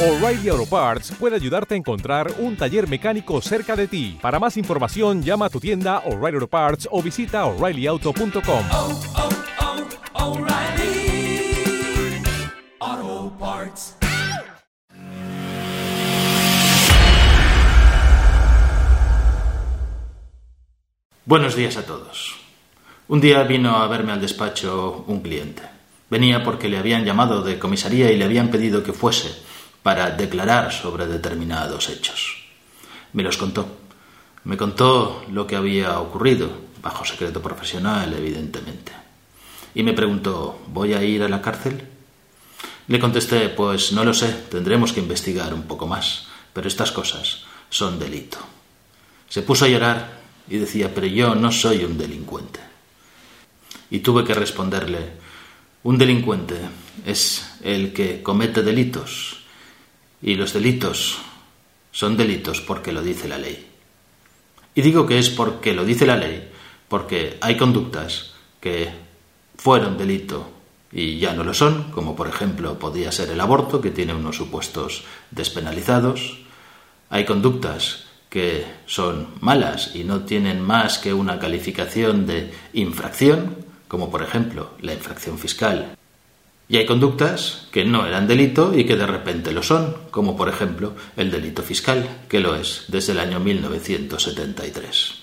O'Reilly Auto Parts puede ayudarte a encontrar un taller mecánico cerca de ti. Para más información, llama a tu tienda O'Reilly Auto Parts o visita oreillyauto.com. oh, oh, Parts. Buenos días a todos. Un día vino a verme al despacho un cliente. Venía porque le habían llamado de comisaría y le habían pedido que fuese para declarar sobre determinados hechos. Me los contó. Me contó lo que había ocurrido, bajo secreto profesional, evidentemente. Y me preguntó, ¿voy a ir a la cárcel? Le contesté, pues no lo sé, tendremos que investigar un poco más, pero estas cosas son delito. Se puso a llorar y decía, pero yo no soy un delincuente. Y tuve que responderle, un delincuente es el que comete delitos y los delitos son delitos porque lo dice la ley. Y digo que es porque lo dice la ley, porque hay conductas que fueron delito y ya no lo son, como por ejemplo podía ser el aborto, que tiene unos supuestos despenalizados. Hay conductas que son malas y no tienen más que una calificación de infracción, como por ejemplo la infracción fiscal. Y hay conductas que no eran delito y que de repente lo son, como por ejemplo el delito fiscal, que lo es desde el año 1973.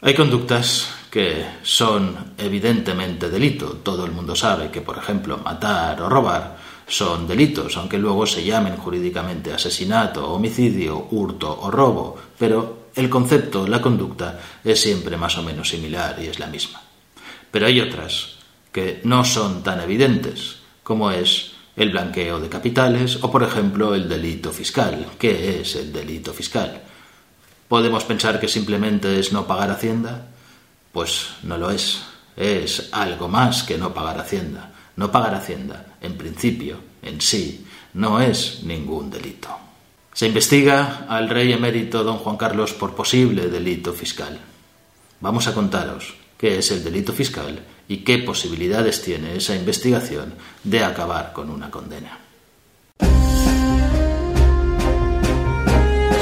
Hay conductas que son evidentemente delito. Todo el mundo sabe que, por ejemplo, matar o robar son delitos, aunque luego se llamen jurídicamente asesinato, homicidio, hurto o robo, pero el concepto, la conducta, es siempre más o menos similar y es la misma. Pero hay otras que no son tan evidentes, como es el blanqueo de capitales o, por ejemplo, el delito fiscal. ¿Qué es el delito fiscal? ¿Podemos pensar que simplemente es no pagar Hacienda? Pues no lo es. Es algo más que no pagar Hacienda. No pagar Hacienda, en principio, en sí, no es ningún delito. Se investiga al rey emérito don Juan Carlos por posible delito fiscal. Vamos a contaros qué es el delito fiscal y qué posibilidades tiene esa investigación de acabar con una condena.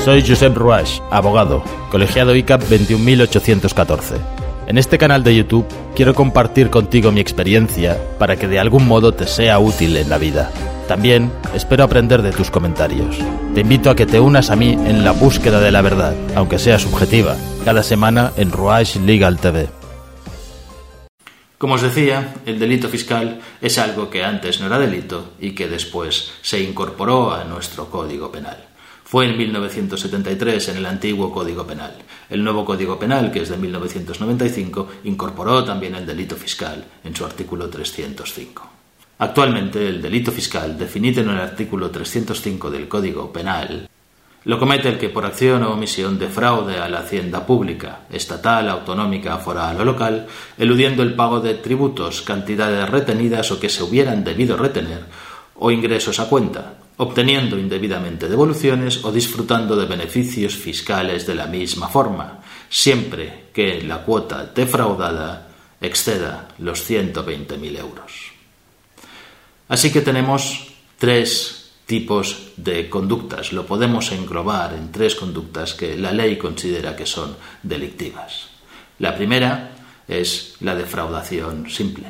Soy Josep Ruach, abogado, colegiado ICAP 21814. En este canal de YouTube quiero compartir contigo mi experiencia para que de algún modo te sea útil en la vida. También espero aprender de tus comentarios. Te invito a que te unas a mí en la búsqueda de la verdad, aunque sea subjetiva, cada semana en Ruach Legal TV. Como os decía, el delito fiscal es algo que antes no era delito y que después se incorporó a nuestro Código Penal. Fue en 1973 en el antiguo Código Penal. El nuevo Código Penal, que es de 1995, incorporó también el delito fiscal en su artículo 305. Actualmente, el delito fiscal, definido en el artículo 305 del Código Penal, lo comete el que por acción o omisión defraude a la hacienda pública, estatal, autonómica, foral o local, eludiendo el pago de tributos, cantidades retenidas o que se hubieran debido retener, o ingresos a cuenta, obteniendo indebidamente devoluciones o disfrutando de beneficios fiscales de la misma forma, siempre que la cuota defraudada exceda los 120.000 euros. Así que tenemos tres tipos de conductas. Lo podemos englobar en tres conductas que la ley considera que son delictivas. La primera es la defraudación simple,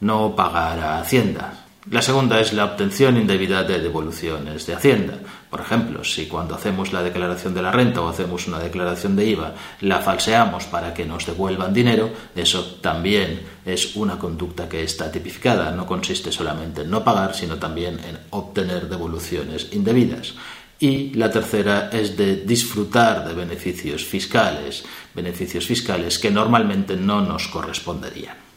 no pagar a Hacienda. La segunda es la obtención indebida de devoluciones de Hacienda. Por ejemplo, si cuando hacemos la declaración de la renta o hacemos una declaración de IVA la falseamos para que nos devuelvan dinero, eso también es una conducta que está tipificada. No consiste solamente en no pagar, sino también en obtener devoluciones indebidas. Y la tercera es de disfrutar de beneficios fiscales, beneficios fiscales que normalmente no nos corresponderían.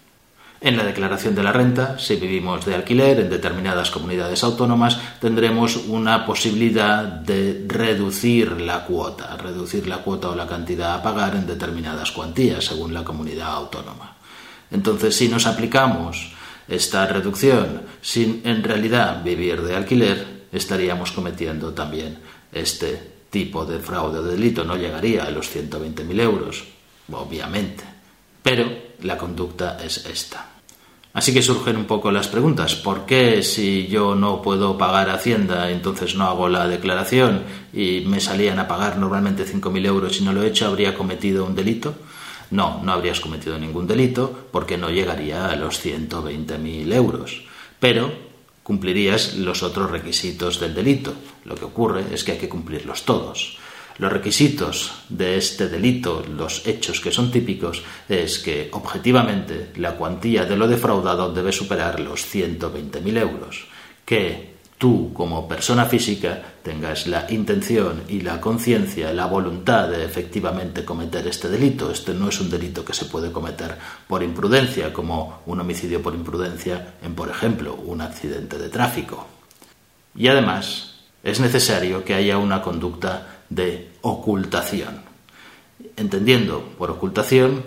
En la declaración de la renta, si vivimos de alquiler en determinadas comunidades autónomas, tendremos una posibilidad de reducir la cuota, reducir la cuota o la cantidad a pagar en determinadas cuantías según la comunidad autónoma. Entonces, si nos aplicamos esta reducción sin en realidad vivir de alquiler, estaríamos cometiendo también este tipo de fraude o delito. No llegaría a los 120.000 euros, obviamente. Pero la conducta es esta. Así que surgen un poco las preguntas. ¿Por qué si yo no puedo pagar Hacienda, entonces no hago la declaración y me salían a pagar normalmente 5.000 euros y no lo he hecho, habría cometido un delito? No, no habrías cometido ningún delito porque no llegaría a los 120.000 euros. Pero cumplirías los otros requisitos del delito. Lo que ocurre es que hay que cumplirlos todos. Los requisitos de este delito, los hechos que son típicos, es que objetivamente la cuantía de lo defraudado debe superar los 120.000 euros, que tú como persona física tengas la intención y la conciencia, la voluntad de efectivamente cometer este delito. Este no es un delito que se puede cometer por imprudencia, como un homicidio por imprudencia en, por ejemplo, un accidente de tráfico. Y además es necesario que haya una conducta de ocultación. Entendiendo por ocultación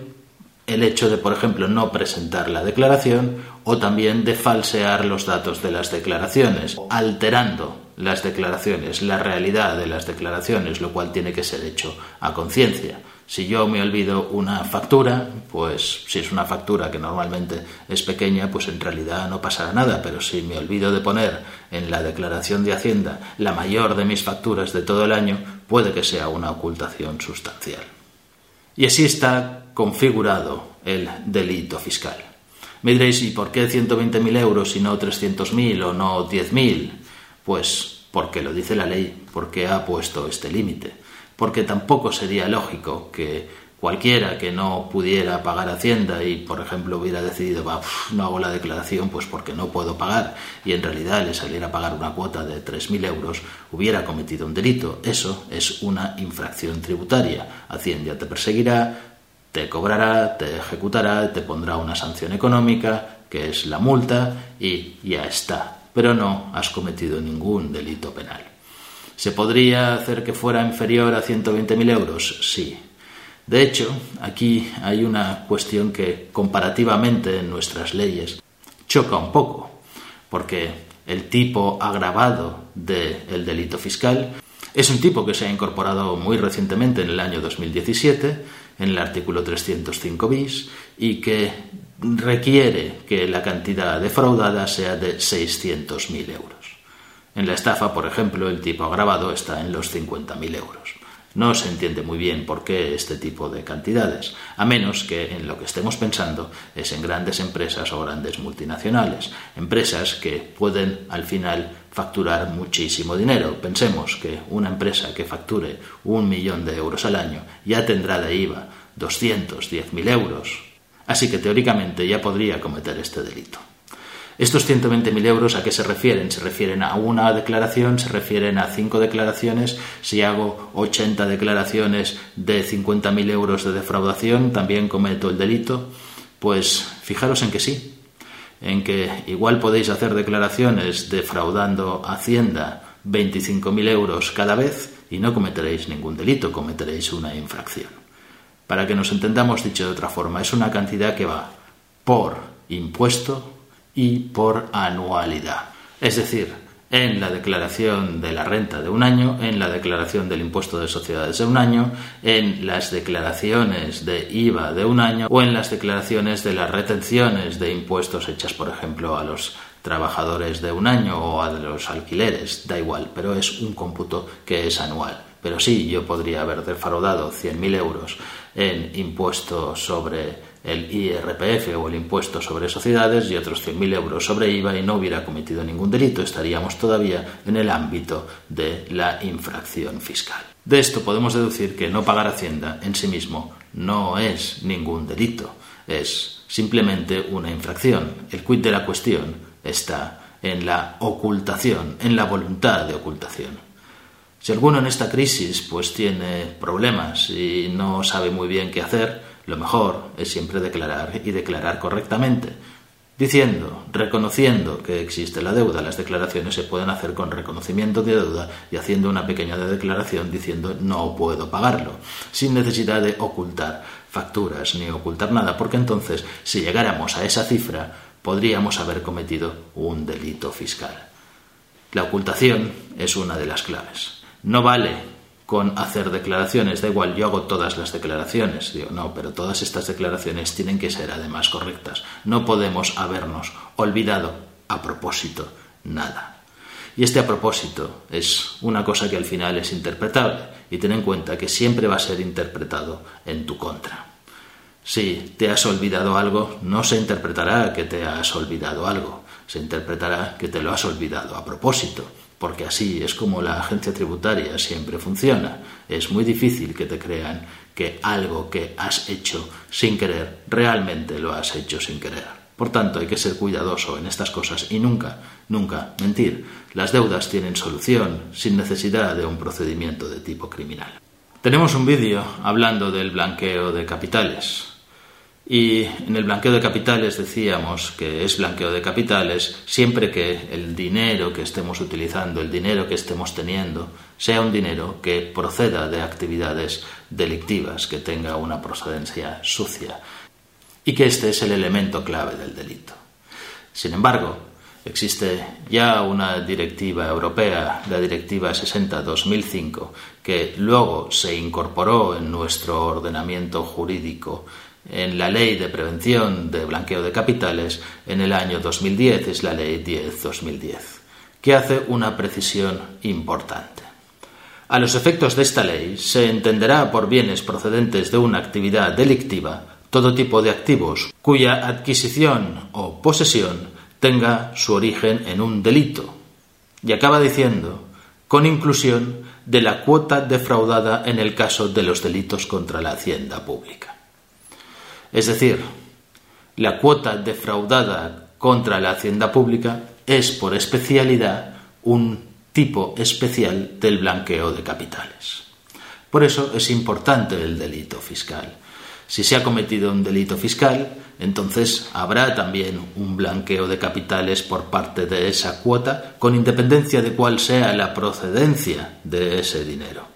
el hecho de, por ejemplo, no presentar la declaración o también de falsear los datos de las declaraciones, alterando las declaraciones, la realidad de las declaraciones, lo cual tiene que ser hecho a conciencia. Si yo me olvido una factura, pues si es una factura que normalmente es pequeña, pues en realidad no pasará nada, pero si me olvido de poner en la declaración de Hacienda la mayor de mis facturas de todo el año, puede que sea una ocultación sustancial. Y así está configurado el delito fiscal. Me diréis, ¿y por qué 120.000 euros y no 300.000 o no 10.000? Pues porque lo dice la ley, porque ha puesto este límite porque tampoco sería lógico que cualquiera que no pudiera pagar Hacienda y, por ejemplo, hubiera decidido, no hago la declaración pues porque no puedo pagar y en realidad le saliera a pagar una cuota de 3.000 euros, hubiera cometido un delito. Eso es una infracción tributaria. Hacienda te perseguirá, te cobrará, te ejecutará, te pondrá una sanción económica, que es la multa, y ya está. Pero no has cometido ningún delito penal. ¿Se podría hacer que fuera inferior a 120.000 euros? Sí. De hecho, aquí hay una cuestión que comparativamente en nuestras leyes choca un poco, porque el tipo agravado del delito fiscal es un tipo que se ha incorporado muy recientemente en el año 2017 en el artículo 305 bis y que requiere que la cantidad defraudada sea de 600.000 euros. En la estafa, por ejemplo, el tipo agravado está en los 50.000 euros. No se entiende muy bien por qué este tipo de cantidades, a menos que en lo que estemos pensando es en grandes empresas o grandes multinacionales, empresas que pueden al final facturar muchísimo dinero. Pensemos que una empresa que facture un millón de euros al año ya tendrá de IVA 210.000 euros, así que teóricamente ya podría cometer este delito. Estos 120.000 euros a qué se refieren? Se refieren a una declaración, se refieren a cinco declaraciones. Si hago 80 declaraciones de 50.000 euros de defraudación, también cometo el delito. Pues fijaros en que sí, en que igual podéis hacer declaraciones defraudando Hacienda 25.000 euros cada vez y no cometeréis ningún delito, cometeréis una infracción. Para que nos entendamos dicho de otra forma, es una cantidad que va por impuesto y por anualidad. Es decir, en la declaración de la renta de un año, en la declaración del impuesto de sociedades de un año, en las declaraciones de IVA de un año o en las declaraciones de las retenciones de impuestos hechas, por ejemplo, a los trabajadores de un año o a los alquileres, da igual, pero es un cómputo que es anual. Pero sí, yo podría haber defraudado 100.000 euros en impuestos sobre el IRPF o el impuesto sobre sociedades y otros 100.000 euros sobre IVA y no hubiera cometido ningún delito, estaríamos todavía en el ámbito de la infracción fiscal. De esto podemos deducir que no pagar Hacienda en sí mismo no es ningún delito, es simplemente una infracción. El quid de la cuestión está en la ocultación, en la voluntad de ocultación. Si alguno en esta crisis pues tiene problemas y no sabe muy bien qué hacer, lo mejor es siempre declarar y declarar correctamente, diciendo, reconociendo que existe la deuda. Las declaraciones se pueden hacer con reconocimiento de deuda y haciendo una pequeña declaración diciendo no puedo pagarlo, sin necesidad de ocultar facturas ni ocultar nada, porque entonces si llegáramos a esa cifra podríamos haber cometido un delito fiscal. La ocultación es una de las claves. No vale con hacer declaraciones. Da igual, yo hago todas las declaraciones. Digo, no, pero todas estas declaraciones tienen que ser además correctas. No podemos habernos olvidado a propósito nada. Y este a propósito es una cosa que al final es interpretable y ten en cuenta que siempre va a ser interpretado en tu contra. Si te has olvidado algo, no se interpretará que te has olvidado algo, se interpretará que te lo has olvidado a propósito, porque así es como la agencia tributaria siempre funciona. Es muy difícil que te crean que algo que has hecho sin querer realmente lo has hecho sin querer. Por tanto, hay que ser cuidadoso en estas cosas y nunca, nunca mentir. Las deudas tienen solución sin necesidad de un procedimiento de tipo criminal. Tenemos un vídeo hablando del blanqueo de capitales. Y en el blanqueo de capitales decíamos que es blanqueo de capitales siempre que el dinero que estemos utilizando, el dinero que estemos teniendo, sea un dinero que proceda de actividades delictivas, que tenga una procedencia sucia y que este es el elemento clave del delito. Sin embargo, existe ya una directiva europea, la Directiva 60-2005, que luego se incorporó en nuestro ordenamiento jurídico en la Ley de Prevención de Blanqueo de Capitales en el año 2010, es la Ley 10-2010, que hace una precisión importante. A los efectos de esta ley se entenderá por bienes procedentes de una actividad delictiva todo tipo de activos cuya adquisición o posesión tenga su origen en un delito. Y acaba diciendo, con inclusión de la cuota defraudada en el caso de los delitos contra la hacienda pública. Es decir, la cuota defraudada contra la hacienda pública es por especialidad un tipo especial del blanqueo de capitales. Por eso es importante el delito fiscal. Si se ha cometido un delito fiscal, entonces habrá también un blanqueo de capitales por parte de esa cuota, con independencia de cuál sea la procedencia de ese dinero.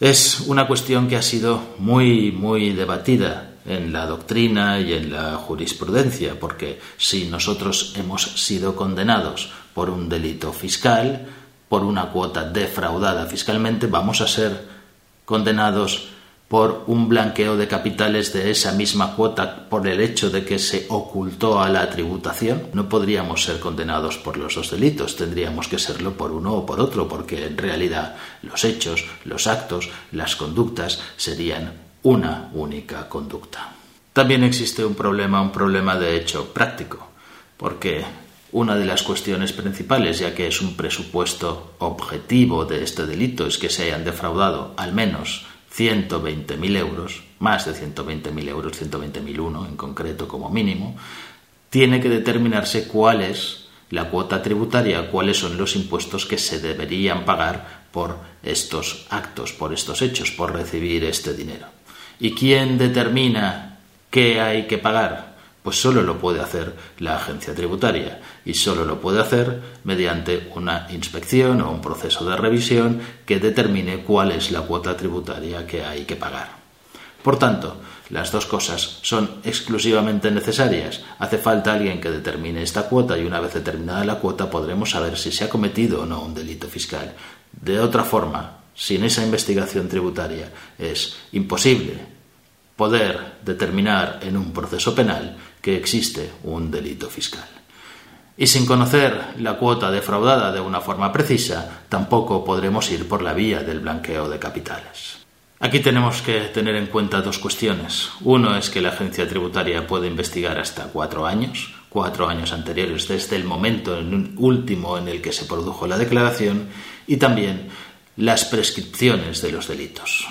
Es una cuestión que ha sido muy, muy debatida en la doctrina y en la jurisprudencia, porque si nosotros hemos sido condenados por un delito fiscal, por una cuota defraudada fiscalmente, vamos a ser condenados por un blanqueo de capitales de esa misma cuota por el hecho de que se ocultó a la tributación, no podríamos ser condenados por los dos delitos, tendríamos que serlo por uno o por otro, porque en realidad los hechos, los actos, las conductas serían una única conducta. También existe un problema, un problema de hecho práctico, porque una de las cuestiones principales, ya que es un presupuesto objetivo de este delito, es que se hayan defraudado al menos 120.000 euros, más de 120.000 euros, 120.001 en concreto como mínimo, tiene que determinarse cuál es la cuota tributaria, cuáles son los impuestos que se deberían pagar por estos actos, por estos hechos, por recibir este dinero. ¿Y quién determina qué hay que pagar? Pues solo lo puede hacer la agencia tributaria y solo lo puede hacer mediante una inspección o un proceso de revisión que determine cuál es la cuota tributaria que hay que pagar. Por tanto, las dos cosas son exclusivamente necesarias. Hace falta alguien que determine esta cuota y una vez determinada la cuota podremos saber si se ha cometido o no un delito fiscal. De otra forma, sin esa investigación tributaria es imposible poder determinar en un proceso penal que existe un delito fiscal. Y sin conocer la cuota defraudada de una forma precisa, tampoco podremos ir por la vía del blanqueo de capitales. Aquí tenemos que tener en cuenta dos cuestiones. Uno es que la agencia tributaria puede investigar hasta cuatro años, cuatro años anteriores desde el momento último en el que se produjo la declaración, y también las prescripciones de los delitos.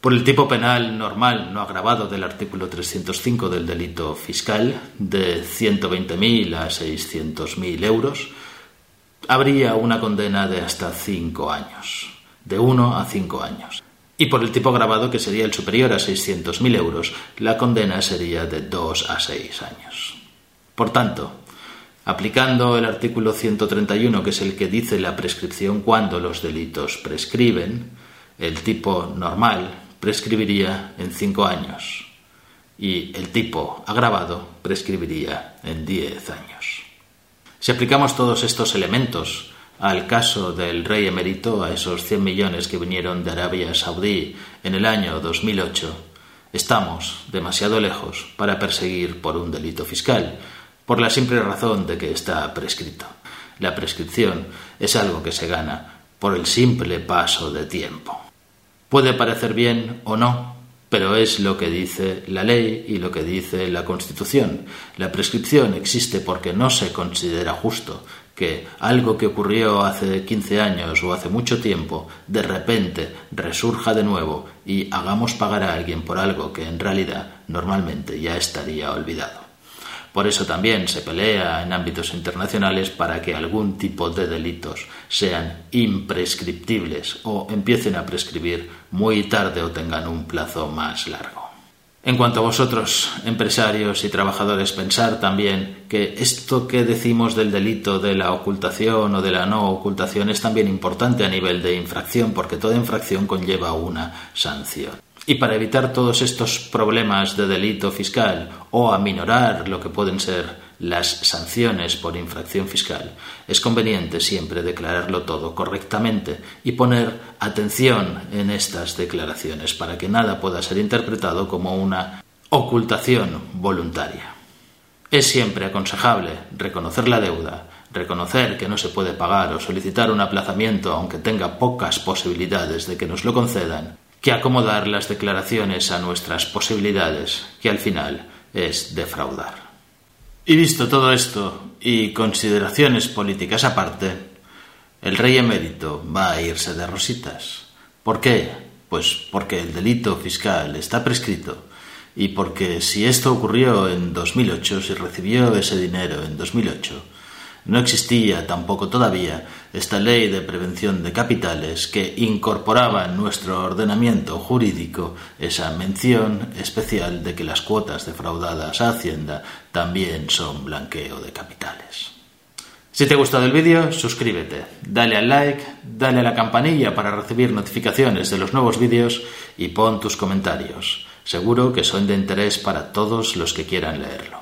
Por el tipo penal normal no agravado del artículo 305 del delito fiscal, de 120.000 a 600.000 euros, habría una condena de hasta 5 años, de 1 a 5 años. Y por el tipo agravado, que sería el superior a 600.000 euros, la condena sería de 2 a 6 años. Por tanto, aplicando el artículo 131, que es el que dice la prescripción cuando los delitos prescriben, el tipo normal, prescribiría en cinco años y el tipo agravado prescribiría en diez años. Si aplicamos todos estos elementos al caso del rey emérito, a esos 100 millones que vinieron de Arabia Saudí en el año 2008, estamos demasiado lejos para perseguir por un delito fiscal, por la simple razón de que está prescrito. La prescripción es algo que se gana por el simple paso de tiempo. Puede parecer bien o no, pero es lo que dice la ley y lo que dice la Constitución. La prescripción existe porque no se considera justo que algo que ocurrió hace 15 años o hace mucho tiempo de repente resurja de nuevo y hagamos pagar a alguien por algo que en realidad normalmente ya estaría olvidado. Por eso también se pelea en ámbitos internacionales para que algún tipo de delitos sean imprescriptibles o empiecen a prescribir muy tarde o tengan un plazo más largo. En cuanto a vosotros, empresarios y trabajadores, pensar también que esto que decimos del delito de la ocultación o de la no ocultación es también importante a nivel de infracción, porque toda infracción conlleva una sanción. Y para evitar todos estos problemas de delito fiscal o aminorar lo que pueden ser las sanciones por infracción fiscal, es conveniente siempre declararlo todo correctamente y poner atención en estas declaraciones para que nada pueda ser interpretado como una ocultación voluntaria. Es siempre aconsejable reconocer la deuda, reconocer que no se puede pagar o solicitar un aplazamiento aunque tenga pocas posibilidades de que nos lo concedan que acomodar las declaraciones a nuestras posibilidades, que al final es defraudar. Y visto todo esto y consideraciones políticas aparte, el rey emérito va a irse de rositas. ¿Por qué? Pues porque el delito fiscal está prescrito y porque si esto ocurrió en 2008, si recibió ese dinero en 2008, no existía tampoco todavía esta ley de prevención de capitales que incorporaba en nuestro ordenamiento jurídico esa mención especial de que las cuotas defraudadas a Hacienda también son blanqueo de capitales. Si te ha gustado el vídeo, suscríbete, dale al like, dale a la campanilla para recibir notificaciones de los nuevos vídeos y pon tus comentarios. Seguro que son de interés para todos los que quieran leerlo.